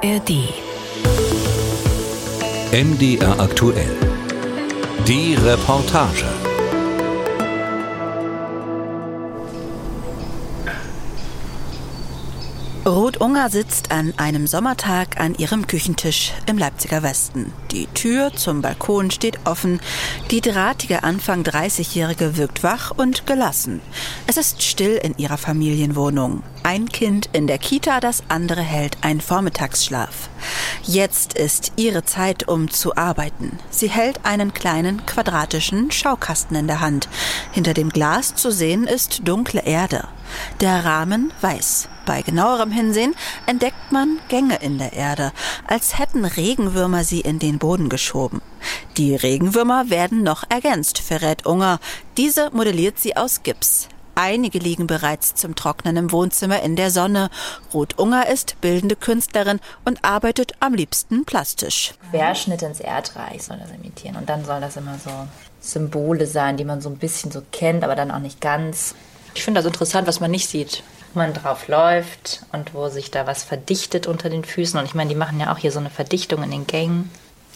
ARD. MDR aktuell. Die Reportage. Unger sitzt an einem Sommertag an ihrem Küchentisch im Leipziger Westen. Die Tür zum Balkon steht offen. Die drahtige Anfang 30-Jährige wirkt wach und gelassen. Es ist still in ihrer Familienwohnung. Ein Kind in der Kita, das andere hält einen Vormittagsschlaf. Jetzt ist ihre Zeit, um zu arbeiten. Sie hält einen kleinen quadratischen Schaukasten in der Hand. Hinter dem Glas zu sehen ist dunkle Erde. Der Rahmen weiß. Bei genauerem Hinsehen entdeckt man Gänge in der Erde, als hätten Regenwürmer sie in den Boden geschoben. Die Regenwürmer werden noch ergänzt, verrät Unger. Diese modelliert sie aus Gips. Einige liegen bereits zum Trocknen im Wohnzimmer in der Sonne. Ruth Unger ist bildende Künstlerin und arbeitet am liebsten plastisch. Querschnitt ins Erdreich soll das imitieren. Und dann soll das immer so Symbole sein, die man so ein bisschen so kennt, aber dann auch nicht ganz. Ich finde das interessant, was man nicht sieht. Man drauf läuft und wo sich da was verdichtet unter den Füßen. Und ich meine, die machen ja auch hier so eine Verdichtung in den Gängen.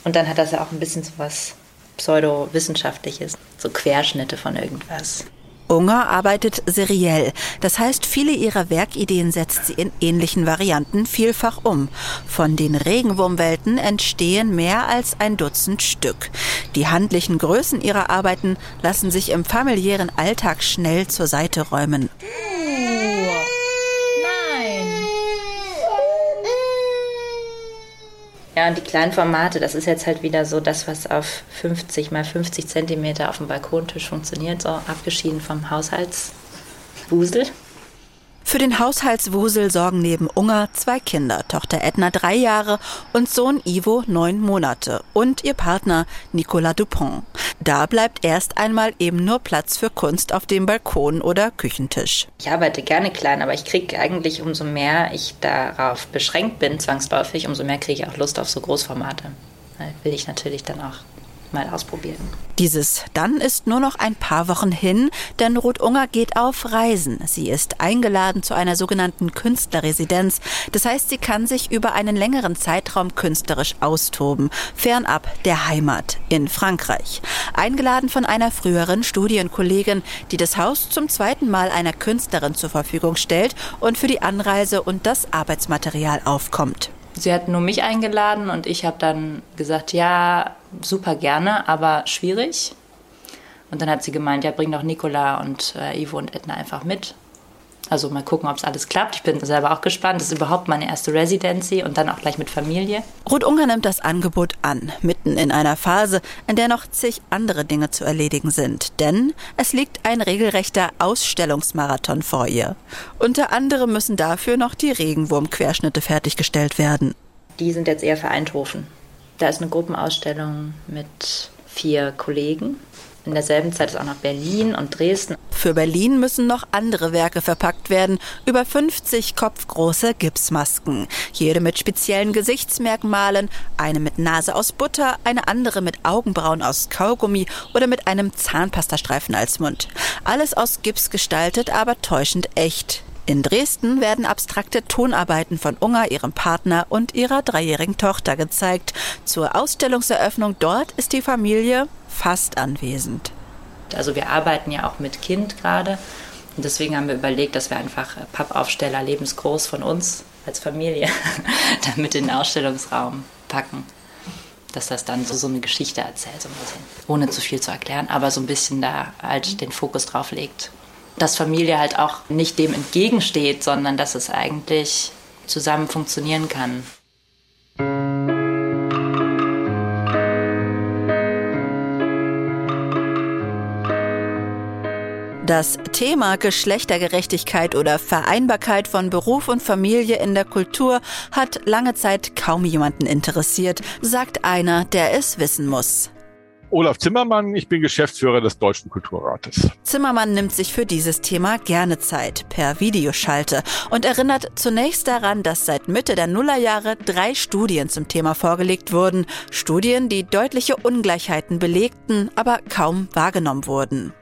Und dann hat das ja auch ein bisschen so was Pseudowissenschaftliches, so Querschnitte von irgendwas. Unger arbeitet seriell. Das heißt, viele ihrer Werkideen setzt sie in ähnlichen Varianten vielfach um. Von den Regenwurmwelten entstehen mehr als ein Dutzend Stück. Die handlichen Größen ihrer Arbeiten lassen sich im familiären Alltag schnell zur Seite räumen. Ja, und die kleinen Formate, das ist jetzt halt wieder so das, was auf 50 mal 50 Zentimeter auf dem Balkontisch funktioniert, so abgeschieden vom Haushaltswusel. Für den Haushaltswusel sorgen neben Unger zwei Kinder, Tochter Edna drei Jahre und Sohn Ivo neun Monate und ihr Partner Nicolas Dupont. Da bleibt erst einmal eben nur Platz für Kunst auf dem Balkon oder Küchentisch. Ich arbeite gerne klein, aber ich kriege eigentlich, umso mehr ich darauf beschränkt bin, zwangsläufig, umso mehr kriege ich auch Lust auf so Großformate. Will ich natürlich dann auch mal ausprobieren. Dieses dann ist nur noch ein paar Wochen hin, denn Ruth Unger geht auf Reisen. Sie ist eingeladen zu einer sogenannten Künstlerresidenz. Das heißt, sie kann sich über einen längeren Zeitraum künstlerisch austoben, fernab der Heimat in Frankreich. Eingeladen von einer früheren Studienkollegin, die das Haus zum zweiten Mal einer Künstlerin zur Verfügung stellt und für die Anreise und das Arbeitsmaterial aufkommt. Sie hat nur mich eingeladen und ich habe dann gesagt, ja, super gerne, aber schwierig. Und dann hat sie gemeint, ja, bring doch Nicola und äh, Ivo und Edna einfach mit. Also mal gucken, ob es alles klappt. Ich bin selber auch gespannt. Das ist überhaupt meine erste Residency und dann auch gleich mit Familie. Ruth Unger nimmt das Angebot an, mitten in einer Phase, in der noch zig andere Dinge zu erledigen sind. Denn es liegt ein regelrechter Ausstellungsmarathon vor ihr. Unter anderem müssen dafür noch die Regenwurmquerschnitte fertiggestellt werden. Die sind jetzt eher für Eindhoven. Da ist eine Gruppenausstellung mit vier Kollegen in derselben Zeit ist auch noch Berlin und Dresden. Für Berlin müssen noch andere Werke verpackt werden. Über 50 kopfgroße Gipsmasken. Jede mit speziellen Gesichtsmerkmalen. Eine mit Nase aus Butter, eine andere mit Augenbrauen aus Kaugummi oder mit einem Zahnpastastreifen als Mund. Alles aus Gips gestaltet, aber täuschend echt. In Dresden werden abstrakte Tonarbeiten von Unger, ihrem Partner und ihrer dreijährigen Tochter gezeigt. Zur Ausstellungseröffnung dort ist die Familie fast anwesend. Also wir arbeiten ja auch mit Kind gerade und deswegen haben wir überlegt, dass wir einfach Pappaufsteller lebensgroß von uns als Familie damit in den Ausstellungsraum packen. Dass das dann so, so eine Geschichte erzählt, so ein bisschen, ohne zu viel zu erklären, aber so ein bisschen da halt den Fokus drauf legt dass Familie halt auch nicht dem entgegensteht, sondern dass es eigentlich zusammen funktionieren kann. Das Thema Geschlechtergerechtigkeit oder Vereinbarkeit von Beruf und Familie in der Kultur hat lange Zeit kaum jemanden interessiert, sagt einer, der es wissen muss. Olaf Zimmermann, ich bin Geschäftsführer des Deutschen Kulturrates. Zimmermann nimmt sich für dieses Thema gerne Zeit per Videoschalte und erinnert zunächst daran, dass seit Mitte der Nullerjahre drei Studien zum Thema vorgelegt wurden. Studien, die deutliche Ungleichheiten belegten, aber kaum wahrgenommen wurden.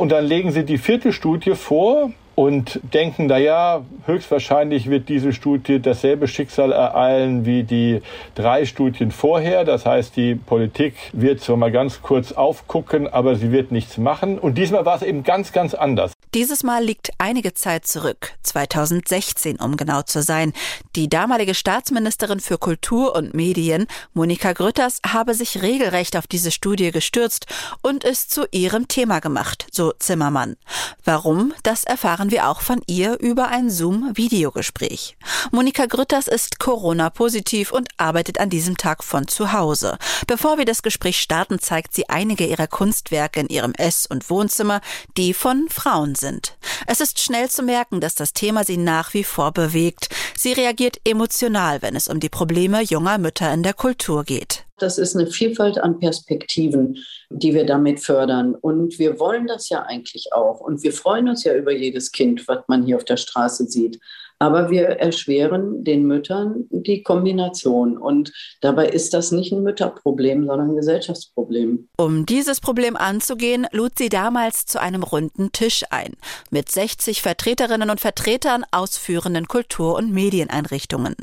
Und dann legen sie die vierte Studie vor und denken, naja, höchstwahrscheinlich wird diese Studie dasselbe Schicksal ereilen wie die drei Studien vorher. Das heißt, die Politik wird zwar mal ganz kurz aufgucken, aber sie wird nichts machen. Und diesmal war es eben ganz, ganz anders. Dieses Mal liegt einige Zeit zurück, 2016 um genau zu sein. Die damalige Staatsministerin für Kultur und Medien, Monika Grütters, habe sich regelrecht auf diese Studie gestürzt und es zu ihrem Thema gemacht, so Zimmermann. Warum, das erfahren wir auch von ihr über ein Zoom-Videogespräch. Monika Grütters ist Corona-positiv und arbeitet an diesem Tag von zu Hause. Bevor wir das Gespräch starten, zeigt sie einige ihrer Kunstwerke in ihrem Ess- und Wohnzimmer, die von Frauen sind. Es ist schnell zu merken, dass das Thema sie nach wie vor bewegt. Sie reagiert emotional, wenn es um die Probleme junger Mütter in der Kultur geht. Das ist eine Vielfalt an Perspektiven, die wir damit fördern. Und wir wollen das ja eigentlich auch. Und wir freuen uns ja über jedes Kind, was man hier auf der Straße sieht. Aber wir erschweren den Müttern die Kombination. Und dabei ist das nicht ein Mütterproblem, sondern ein Gesellschaftsproblem. Um dieses Problem anzugehen, lud sie damals zu einem runden Tisch ein. Mit 60 Vertreterinnen und Vertretern ausführenden Kultur- und Medieneinrichtungen.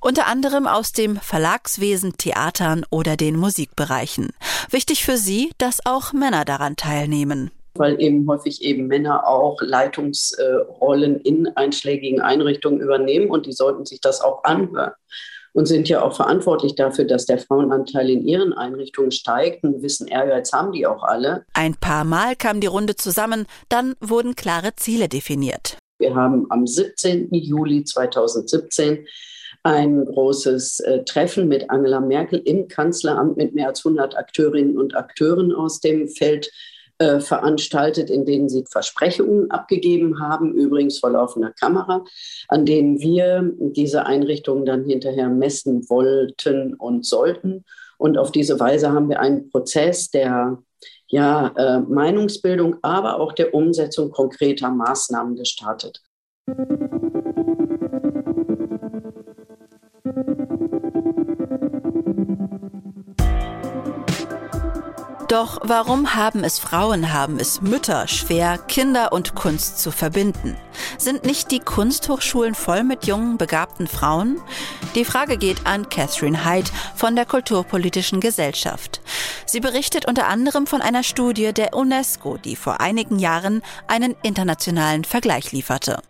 Unter anderem aus dem Verlagswesen, Theatern oder den Musikbereichen. Wichtig für sie, dass auch Männer daran teilnehmen weil eben häufig eben Männer auch Leitungsrollen in einschlägigen Einrichtungen übernehmen und die sollten sich das auch anhören und sind ja auch verantwortlich dafür, dass der Frauenanteil in ihren Einrichtungen steigt. Ein gewissen Ehrgeiz haben die auch alle. Ein paar Mal kam die Runde zusammen, dann wurden klare Ziele definiert. Wir haben am 17. Juli 2017 ein großes äh, Treffen mit Angela Merkel im Kanzleramt mit mehr als 100 Akteurinnen und Akteuren aus dem Feld äh, veranstaltet, in denen sie Versprechungen abgegeben haben, übrigens vor laufender Kamera, an denen wir diese Einrichtungen dann hinterher messen wollten und sollten. Und auf diese Weise haben wir einen Prozess der ja, äh, Meinungsbildung, aber auch der Umsetzung konkreter Maßnahmen gestartet. Doch warum haben es Frauen, haben es Mütter schwer, Kinder und Kunst zu verbinden? Sind nicht die Kunsthochschulen voll mit jungen, begabten Frauen? Die Frage geht an Catherine Hyde von der Kulturpolitischen Gesellschaft. Sie berichtet unter anderem von einer Studie der UNESCO, die vor einigen Jahren einen internationalen Vergleich lieferte.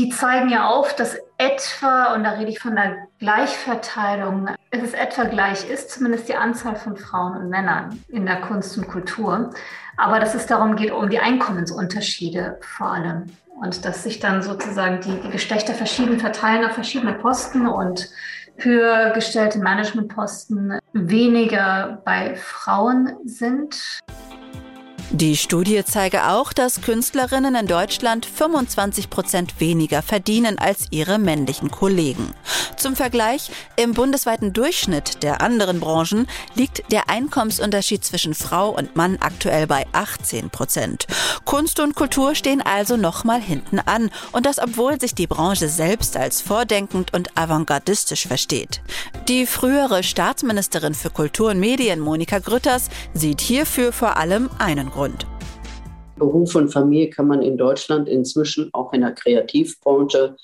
Die zeigen ja auf, dass etwa, und da rede ich von der Gleichverteilung, es etwa gleich ist, zumindest die Anzahl von Frauen und Männern in der Kunst und Kultur. Aber dass es darum geht, um die Einkommensunterschiede vor allem. Und dass sich dann sozusagen die, die Geschlechter verschieden verteilen auf verschiedene Posten und höher gestellte Managementposten weniger bei Frauen sind. Die Studie zeige auch, dass Künstlerinnen in Deutschland 25 Prozent weniger verdienen als ihre männlichen Kollegen. Zum Vergleich, im bundesweiten Durchschnitt der anderen Branchen liegt der Einkommensunterschied zwischen Frau und Mann aktuell bei 18 Prozent. Kunst und Kultur stehen also nochmal hinten an und das obwohl sich die Branche selbst als vordenkend und avantgardistisch versteht. Die frühere Staatsministerin für Kultur und Medien, Monika Grütters, sieht hierfür vor allem einen Grund. Grund. Beruf und Familie kann man in Deutschland inzwischen auch in der Kreativbranche,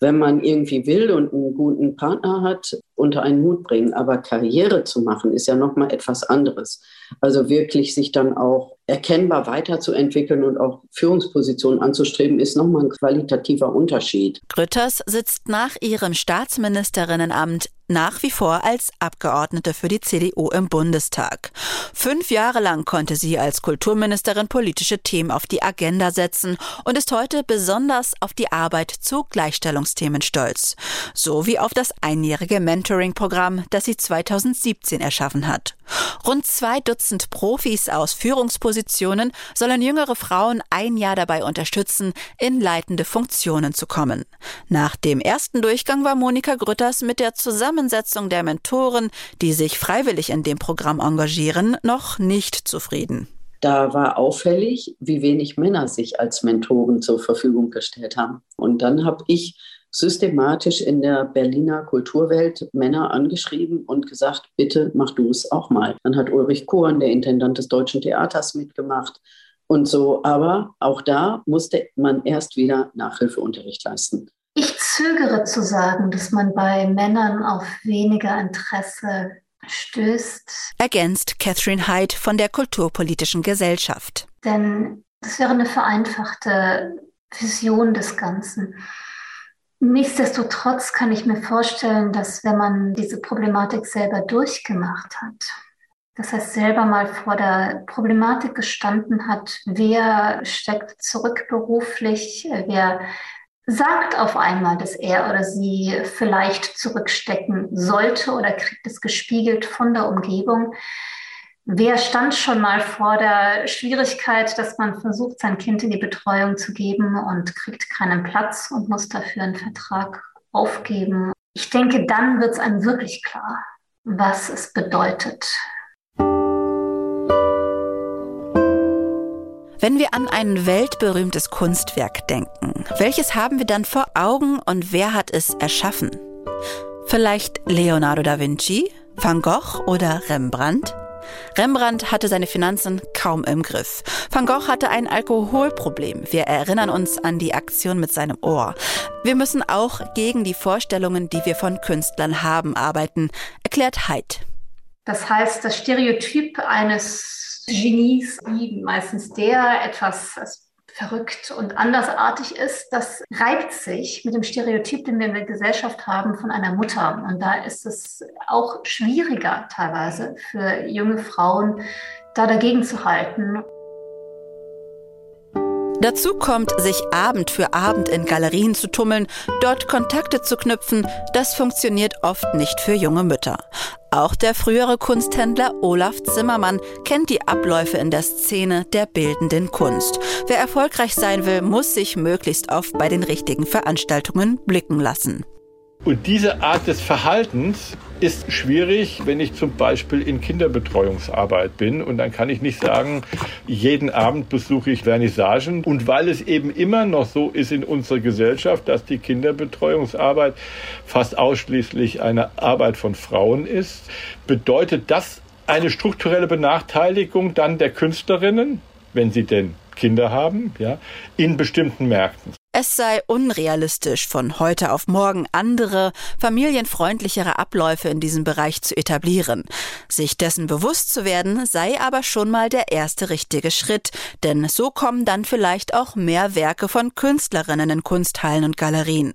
wenn man irgendwie will und einen guten Partner hat, unter einen Hut bringen. Aber Karriere zu machen ist ja noch mal etwas anderes. Also wirklich sich dann auch erkennbar weiterzuentwickeln und auch Führungspositionen anzustreben, ist nochmal ein qualitativer Unterschied. Grütters sitzt nach ihrem Staatsministerinnenamt nach wie vor als Abgeordnete für die CDU im Bundestag. Fünf Jahre lang konnte sie als Kulturministerin politische Themen auf die Agenda setzen und ist heute besonders auf die Arbeit zu Gleichstellungsthemen stolz. So wie auf das einjährige Mentoring-Programm, das sie 2017 erschaffen hat. Rund zwei Dutzend Profis aus Führungspositionen sollen jüngere Frauen ein Jahr dabei unterstützen, in leitende Funktionen zu kommen. Nach dem ersten Durchgang war Monika Grütters mit der Zusammensetzung der Mentoren, die sich freiwillig in dem Programm engagieren, noch nicht zufrieden. Da war auffällig, wie wenig Männer sich als Mentoren zur Verfügung gestellt haben. Und dann habe ich systematisch in der Berliner Kulturwelt Männer angeschrieben und gesagt, bitte mach du es auch mal. Dann hat Ulrich Kohn, der Intendant des Deutschen Theaters, mitgemacht. und so. Aber auch da musste man erst wieder Nachhilfeunterricht leisten. Ich zögere zu sagen, dass man bei Männern auf weniger Interesse stößt. Ergänzt Catherine Hyde von der Kulturpolitischen Gesellschaft. Denn das wäre eine vereinfachte Vision des Ganzen. Nichtsdestotrotz kann ich mir vorstellen, dass wenn man diese Problematik selber durchgemacht hat, das heißt selber mal vor der Problematik gestanden hat, wer steckt zurück beruflich, wer sagt auf einmal, dass er oder sie vielleicht zurückstecken sollte oder kriegt es gespiegelt von der Umgebung. Wer stand schon mal vor der Schwierigkeit, dass man versucht, sein Kind in die Betreuung zu geben und kriegt keinen Platz und muss dafür einen Vertrag aufgeben? Ich denke, dann wird es einem wirklich klar, was es bedeutet. Wenn wir an ein weltberühmtes Kunstwerk denken, welches haben wir dann vor Augen und wer hat es erschaffen? Vielleicht Leonardo da Vinci, Van Gogh oder Rembrandt? Rembrandt hatte seine Finanzen kaum im Griff. Van Gogh hatte ein Alkoholproblem. Wir erinnern uns an die Aktion mit seinem Ohr. Wir müssen auch gegen die Vorstellungen, die wir von Künstlern haben, arbeiten, erklärt Haidt. Das heißt, das Stereotyp eines Genies, wie meistens der etwas verrückt und andersartig ist, das reibt sich mit dem Stereotyp, den wir in der Gesellschaft haben von einer Mutter. Und da ist es auch schwieriger teilweise für junge Frauen, da dagegen zu halten. Dazu kommt, sich Abend für Abend in Galerien zu tummeln, dort Kontakte zu knüpfen, das funktioniert oft nicht für junge Mütter. Auch der frühere Kunsthändler Olaf Zimmermann kennt die Abläufe in der Szene der bildenden Kunst. Wer erfolgreich sein will, muss sich möglichst oft bei den richtigen Veranstaltungen blicken lassen. Und diese Art des Verhaltens ist schwierig, wenn ich zum Beispiel in Kinderbetreuungsarbeit bin. Und dann kann ich nicht sagen, jeden Abend besuche ich Vernissagen. Und weil es eben immer noch so ist in unserer Gesellschaft, dass die Kinderbetreuungsarbeit fast ausschließlich eine Arbeit von Frauen ist, bedeutet das eine strukturelle Benachteiligung dann der Künstlerinnen, wenn sie denn Kinder haben, ja, in bestimmten Märkten. Es sei unrealistisch, von heute auf morgen andere, familienfreundlichere Abläufe in diesem Bereich zu etablieren. Sich dessen bewusst zu werden, sei aber schon mal der erste richtige Schritt, denn so kommen dann vielleicht auch mehr Werke von Künstlerinnen in Kunsthallen und Galerien.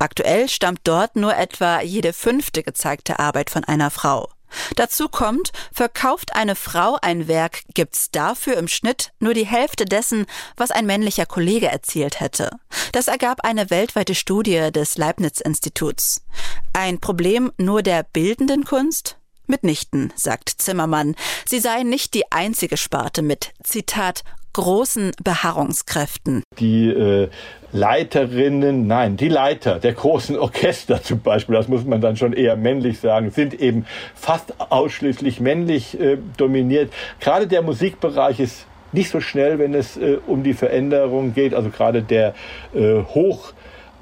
Aktuell stammt dort nur etwa jede fünfte gezeigte Arbeit von einer Frau. Dazu kommt, verkauft eine Frau ein Werk, gibt's dafür im Schnitt nur die Hälfte dessen, was ein männlicher Kollege erzielt hätte. Das ergab eine weltweite Studie des Leibniz-Instituts. Ein Problem nur der bildenden Kunst? Mitnichten, sagt Zimmermann. Sie sei nicht die einzige Sparte mit, Zitat, großen Beharrungskräften. Die äh, Leiterinnen, nein, die Leiter der großen Orchester zum Beispiel, das muss man dann schon eher männlich sagen, sind eben fast ausschließlich männlich äh, dominiert. Gerade der Musikbereich ist nicht so schnell, wenn es äh, um die Veränderung geht. Also gerade der äh, hoch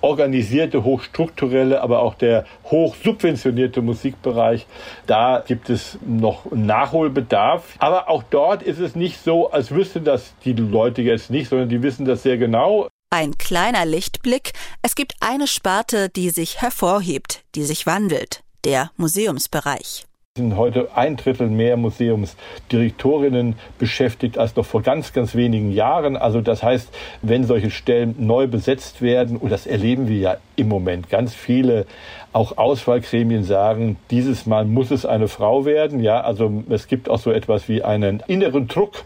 organisierte, hochstrukturelle, aber auch der hochsubventionierte Musikbereich, da gibt es noch Nachholbedarf. Aber auch dort ist es nicht so, als wüssten das die Leute jetzt nicht, sondern die wissen das sehr genau. Ein kleiner Lichtblick. Es gibt eine Sparte, die sich hervorhebt, die sich wandelt. Der Museumsbereich sind heute ein Drittel mehr Museumsdirektorinnen beschäftigt als noch vor ganz, ganz wenigen Jahren. Also das heißt, wenn solche Stellen neu besetzt werden, und das erleben wir ja im Moment, ganz viele auch Auswahlgremien sagen, dieses Mal muss es eine Frau werden. Ja, also es gibt auch so etwas wie einen inneren Druck.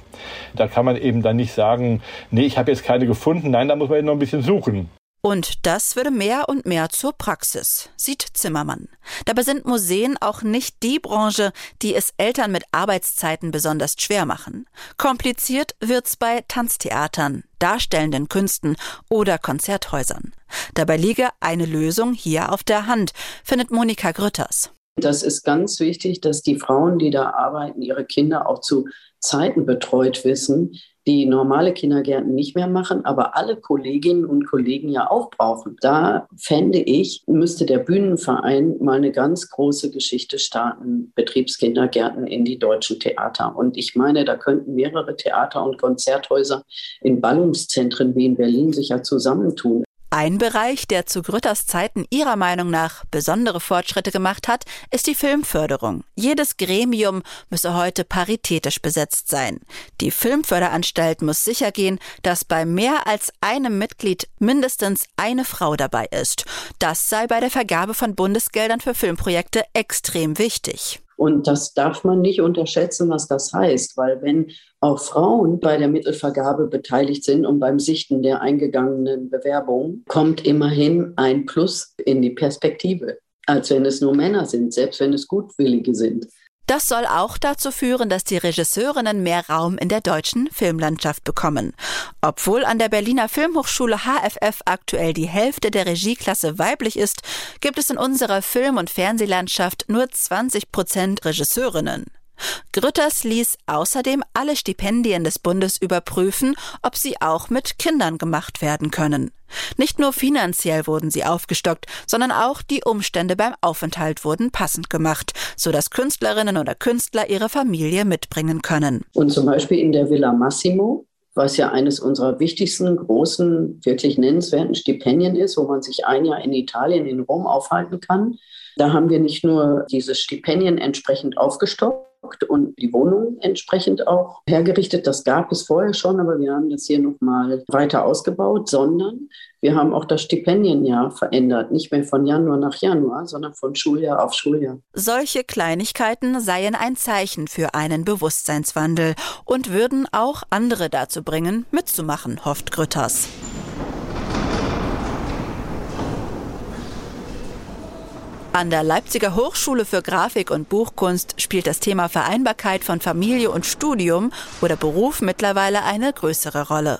Da kann man eben dann nicht sagen, nee, ich habe jetzt keine gefunden. Nein, da muss man eben noch ein bisschen suchen. Und das würde mehr und mehr zur Praxis, sieht Zimmermann. Dabei sind Museen auch nicht die Branche, die es Eltern mit Arbeitszeiten besonders schwer machen. Kompliziert wird's bei Tanztheatern, darstellenden Künsten oder Konzerthäusern. Dabei liege eine Lösung hier auf der Hand, findet Monika Grütters. Das ist ganz wichtig, dass die Frauen, die da arbeiten, ihre Kinder auch zu Zeiten betreut wissen, die normale Kindergärten nicht mehr machen, aber alle Kolleginnen und Kollegen ja auch brauchen. Da fände ich, müsste der Bühnenverein mal eine ganz große Geschichte starten, Betriebskindergärten in die deutschen Theater. Und ich meine, da könnten mehrere Theater und Konzerthäuser in Ballungszentren wie in Berlin sich ja zusammentun. Ein Bereich, der zu Grütters Zeiten ihrer Meinung nach besondere Fortschritte gemacht hat, ist die Filmförderung. Jedes Gremium müsse heute paritätisch besetzt sein. Die Filmförderanstalt muss sichergehen, dass bei mehr als einem Mitglied mindestens eine Frau dabei ist. Das sei bei der Vergabe von Bundesgeldern für Filmprojekte extrem wichtig. Und das darf man nicht unterschätzen, was das heißt, weil wenn auch Frauen bei der Mittelvergabe beteiligt sind und beim Sichten der eingegangenen Bewerbungen, kommt immerhin ein Plus in die Perspektive, als wenn es nur Männer sind, selbst wenn es Gutwillige sind. Das soll auch dazu führen, dass die Regisseurinnen mehr Raum in der deutschen Filmlandschaft bekommen. Obwohl an der Berliner Filmhochschule HFF aktuell die Hälfte der Regieklasse weiblich ist, gibt es in unserer Film- und Fernsehlandschaft nur 20 Prozent Regisseurinnen. Grütters ließ außerdem alle Stipendien des Bundes überprüfen, ob sie auch mit Kindern gemacht werden können. Nicht nur finanziell wurden sie aufgestockt, sondern auch die Umstände beim Aufenthalt wurden passend gemacht, sodass Künstlerinnen oder Künstler ihre Familie mitbringen können. Und zum Beispiel in der Villa Massimo was ja eines unserer wichtigsten, großen, wirklich nennenswerten Stipendien ist, wo man sich ein Jahr in Italien, in Rom aufhalten kann. Da haben wir nicht nur diese Stipendien entsprechend aufgestockt, und die Wohnung entsprechend auch hergerichtet. Das gab es vorher schon, aber wir haben das hier nochmal weiter ausgebaut, sondern wir haben auch das Stipendienjahr verändert. Nicht mehr von Januar nach Januar, sondern von Schuljahr auf Schuljahr. Solche Kleinigkeiten seien ein Zeichen für einen Bewusstseinswandel und würden auch andere dazu bringen, mitzumachen, hofft Grütters. An der Leipziger Hochschule für Grafik und Buchkunst spielt das Thema Vereinbarkeit von Familie und Studium oder Beruf mittlerweile eine größere Rolle.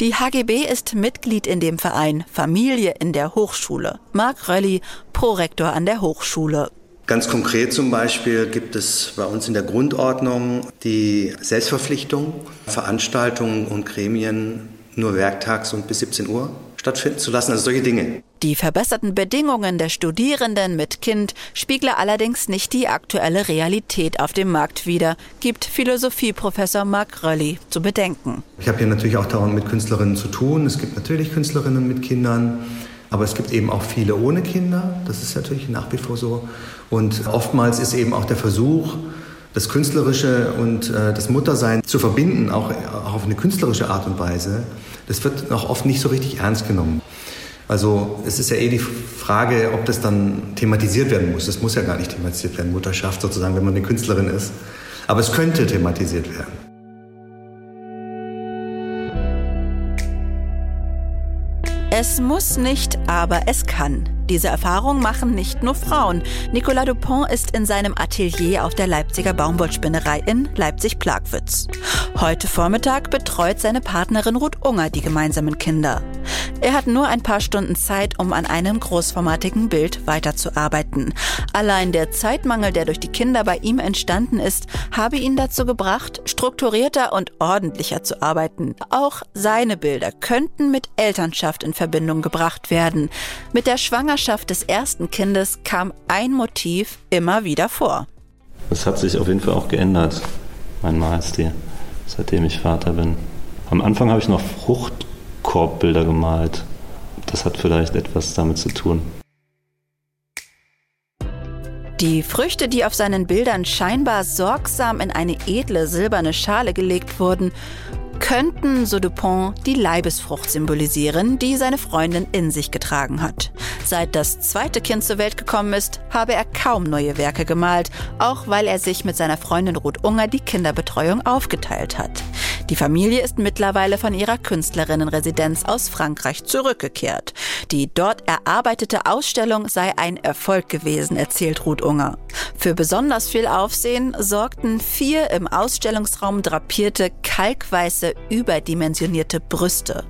Die HGB ist Mitglied in dem Verein Familie in der Hochschule. Marc Rölli, Prorektor an der Hochschule. Ganz konkret zum Beispiel gibt es bei uns in der Grundordnung die Selbstverpflichtung, Veranstaltungen und Gremien nur werktags und bis 17 Uhr stattfinden zu lassen, also solche Dinge. Die verbesserten Bedingungen der Studierenden mit Kind spiegle allerdings nicht die aktuelle Realität auf dem Markt wider, gibt Philosophieprofessor Marc Rölli zu bedenken. Ich habe hier natürlich auch dauernd mit Künstlerinnen zu tun. Es gibt natürlich Künstlerinnen mit Kindern. Aber es gibt eben auch viele ohne Kinder. Das ist natürlich nach wie vor so. Und oftmals ist eben auch der Versuch, das Künstlerische und äh, das Muttersein zu verbinden, auch auf eine künstlerische Art und Weise, das wird noch oft nicht so richtig ernst genommen. Also es ist ja eh die Frage, ob das dann thematisiert werden muss. Es muss ja gar nicht thematisiert werden, Mutterschaft sozusagen, wenn man eine Künstlerin ist. Aber es könnte thematisiert werden. Es muss nicht, aber es kann. Diese Erfahrung machen nicht nur Frauen. Nicolas Dupont ist in seinem Atelier auf der Leipziger Baumwollspinnerei in Leipzig-Plagwitz. Heute Vormittag betreut seine Partnerin Ruth Unger die gemeinsamen Kinder. Er hat nur ein paar Stunden Zeit, um an einem großformatigen Bild weiterzuarbeiten. Allein der Zeitmangel, der durch die Kinder bei ihm entstanden ist, habe ihn dazu gebracht, strukturierter und ordentlicher zu arbeiten. Auch seine Bilder könnten mit Elternschaft in Verbindung gebracht werden. Mit der Schwangerschaft des ersten Kindes kam ein Motiv immer wieder vor. Es hat sich auf jeden Fall auch geändert, mein Malstil, seitdem ich Vater bin. Am Anfang habe ich noch Fruchtkorbbilder gemalt. Das hat vielleicht etwas damit zu tun. Die Früchte, die auf seinen Bildern scheinbar sorgsam in eine edle silberne Schale gelegt wurden, könnten, so Dupont, die Leibesfrucht symbolisieren, die seine Freundin in sich getragen hat. Seit das zweite Kind zur Welt gekommen ist, habe er kaum neue Werke gemalt, auch weil er sich mit seiner Freundin Ruth Unger die Kinderbetreuung aufgeteilt hat. Die Familie ist mittlerweile von ihrer Künstlerinnenresidenz aus Frankreich zurückgekehrt. Die dort erarbeitete Ausstellung sei ein Erfolg gewesen, erzählt Ruth Unger. Für besonders viel Aufsehen sorgten vier im Ausstellungsraum drapierte, kalkweiße, überdimensionierte Brüste.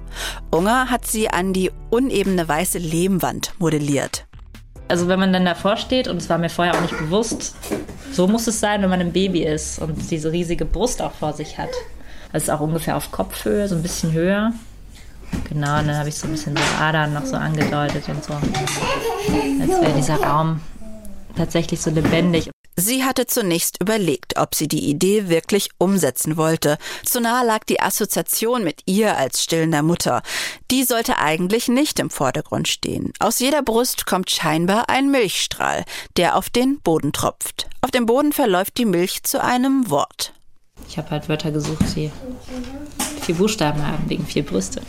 Unger hat sie an die unebene weiße Lehmwand modelliert. Also wenn man dann davor steht, und es war mir vorher auch nicht bewusst, so muss es sein, wenn man ein Baby ist und diese riesige Brust auch vor sich hat. Das ist auch ungefähr auf Kopfhöhe, so ein bisschen höher. Genau, und dann habe ich so ein bisschen so Adern noch so angedeutet und so. Als wäre dieser Raum tatsächlich so lebendig. Sie hatte zunächst überlegt, ob sie die Idee wirklich umsetzen wollte. Zu nahe lag die Assoziation mit ihr als stillender Mutter. Die sollte eigentlich nicht im Vordergrund stehen. Aus jeder Brust kommt scheinbar ein Milchstrahl, der auf den Boden tropft. Auf dem Boden verläuft die Milch zu einem Wort. Ich habe halt Wörter gesucht, die vier Buchstaben haben, wegen vier Brüste.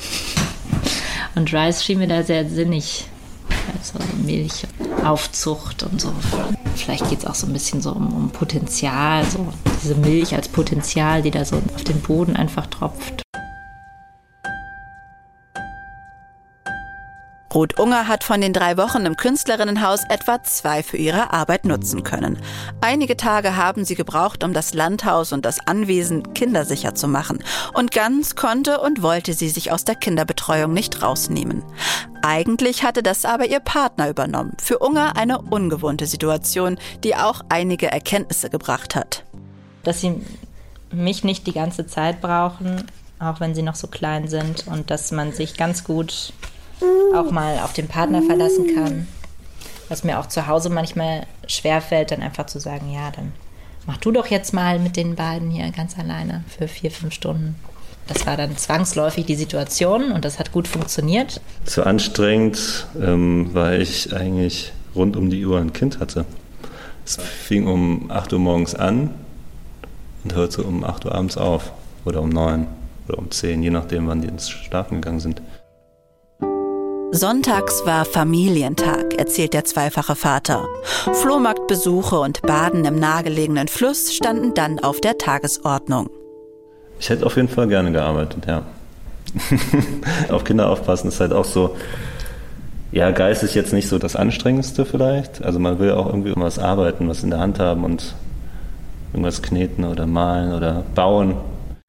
Und Rice schien mir da sehr sinnig. Also Milchaufzucht und so. Vielleicht geht es auch so ein bisschen so um, um Potenzial, so diese Milch als Potenzial, die da so auf den Boden einfach tropft. Ruth Unger hat von den drei Wochen im Künstlerinnenhaus etwa zwei für ihre Arbeit nutzen können. Einige Tage haben sie gebraucht, um das Landhaus und das Anwesen kindersicher zu machen. Und ganz konnte und wollte sie sich aus der Kinderbetreuung nicht rausnehmen. Eigentlich hatte das aber ihr Partner übernommen. Für Unger eine ungewohnte Situation, die auch einige Erkenntnisse gebracht hat. Dass sie mich nicht die ganze Zeit brauchen, auch wenn sie noch so klein sind und dass man sich ganz gut auch mal auf den Partner verlassen kann. Was mir auch zu Hause manchmal schwerfällt, dann einfach zu sagen, ja, dann mach du doch jetzt mal mit den beiden hier ganz alleine für vier, fünf Stunden. Das war dann zwangsläufig die Situation und das hat gut funktioniert. Zu anstrengend, ähm, weil ich eigentlich rund um die Uhr ein Kind hatte. Es fing um 8 Uhr morgens an und hörte um 8 Uhr abends auf. Oder um 9 oder um 10, je nachdem, wann die ins Schlafen gegangen sind. Sonntags war Familientag, erzählt der zweifache Vater. Flohmarktbesuche und Baden im nahegelegenen Fluss standen dann auf der Tagesordnung. Ich hätte auf jeden Fall gerne gearbeitet, ja. auf Kinder aufpassen ist halt auch so, ja, Geist ist jetzt nicht so das Anstrengendste vielleicht. Also man will auch irgendwie irgendwas arbeiten, was in der Hand haben und irgendwas kneten oder malen oder bauen.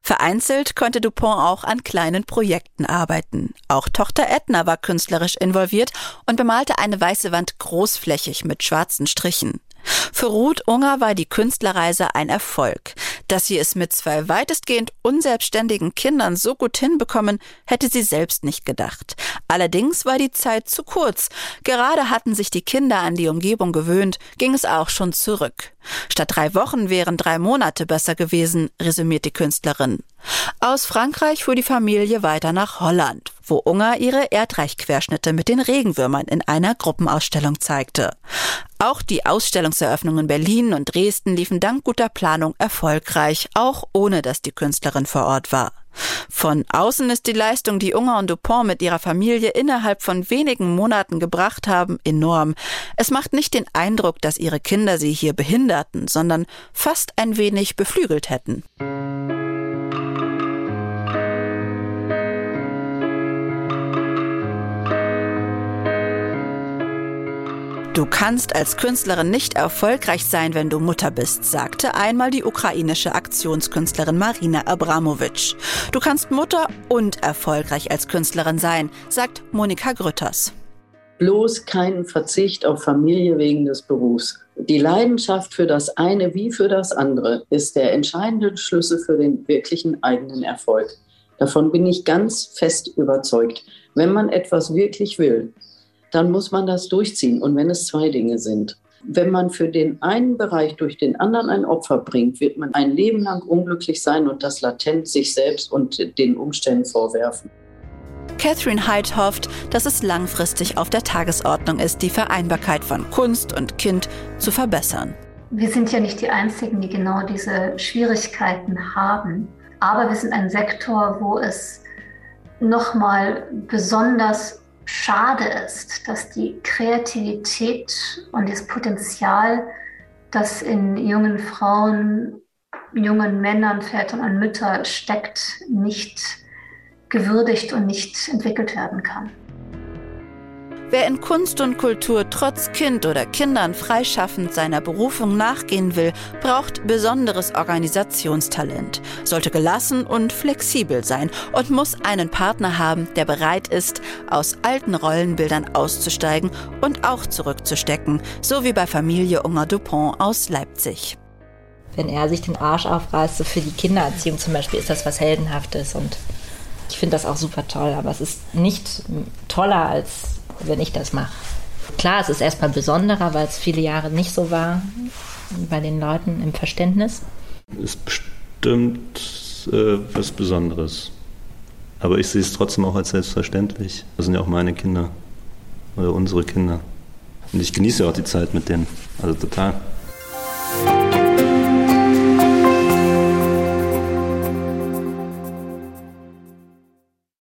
Vereinzelt konnte Dupont auch an kleinen Projekten arbeiten. Auch Tochter Edna war künstlerisch involviert und bemalte eine weiße Wand großflächig mit schwarzen Strichen. Für Ruth Unger war die Künstlerreise ein Erfolg. Dass sie es mit zwei weitestgehend unselbstständigen Kindern so gut hinbekommen, hätte sie selbst nicht gedacht. Allerdings war die Zeit zu kurz. Gerade hatten sich die Kinder an die Umgebung gewöhnt, ging es auch schon zurück. Statt drei Wochen wären drei Monate besser gewesen, resümiert die Künstlerin. Aus Frankreich fuhr die Familie weiter nach Holland, wo Unger ihre Erdreichquerschnitte mit den Regenwürmern in einer Gruppenausstellung zeigte. Auch die Ausstellungseröffnungen in Berlin und Dresden liefen dank guter Planung erfolgreich, auch ohne dass die Künstlerin vor Ort war. Von außen ist die Leistung, die Unger und Dupont mit ihrer Familie innerhalb von wenigen Monaten gebracht haben, enorm. Es macht nicht den Eindruck, dass ihre Kinder sie hier behinderten, sondern fast ein wenig beflügelt hätten. Du kannst als Künstlerin nicht erfolgreich sein, wenn du Mutter bist, sagte einmal die ukrainische Aktionskünstlerin Marina Abramowitsch. Du kannst Mutter und erfolgreich als Künstlerin sein, sagt Monika Grütters. Bloß keinen Verzicht auf Familie wegen des Berufs. Die Leidenschaft für das eine wie für das andere ist der entscheidende Schlüssel für den wirklichen eigenen Erfolg. Davon bin ich ganz fest überzeugt. Wenn man etwas wirklich will, dann muss man das durchziehen. Und wenn es zwei Dinge sind, wenn man für den einen Bereich durch den anderen ein Opfer bringt, wird man ein Leben lang unglücklich sein und das latent sich selbst und den Umständen vorwerfen. Catherine Hyde hofft, dass es langfristig auf der Tagesordnung ist, die Vereinbarkeit von Kunst und Kind zu verbessern. Wir sind ja nicht die Einzigen, die genau diese Schwierigkeiten haben. Aber wir sind ein Sektor, wo es nochmal besonders schade ist, dass die Kreativität und das Potenzial, das in jungen Frauen, jungen Männern, Vätern und Müttern steckt, nicht gewürdigt und nicht entwickelt werden kann. Wer in Kunst und Kultur trotz Kind oder Kindern freischaffend seiner Berufung nachgehen will, braucht besonderes Organisationstalent, sollte gelassen und flexibel sein und muss einen Partner haben, der bereit ist, aus alten Rollenbildern auszusteigen und auch zurückzustecken, so wie bei Familie Unger Dupont aus Leipzig. wenn er sich den Arsch aufreißt, so für die Kindererziehung zum Beispiel, ist das was Heldenhaftes und ich finde das auch super toll, aber es ist nicht toller, als wenn ich das mache. Klar, es ist erstmal besonderer, weil es viele Jahre nicht so war bei den Leuten im Verständnis. Ist bestimmt äh, was Besonderes. Aber ich sehe es trotzdem auch als selbstverständlich. Das sind ja auch meine Kinder oder unsere Kinder. Und ich genieße auch die Zeit mit denen. Also total.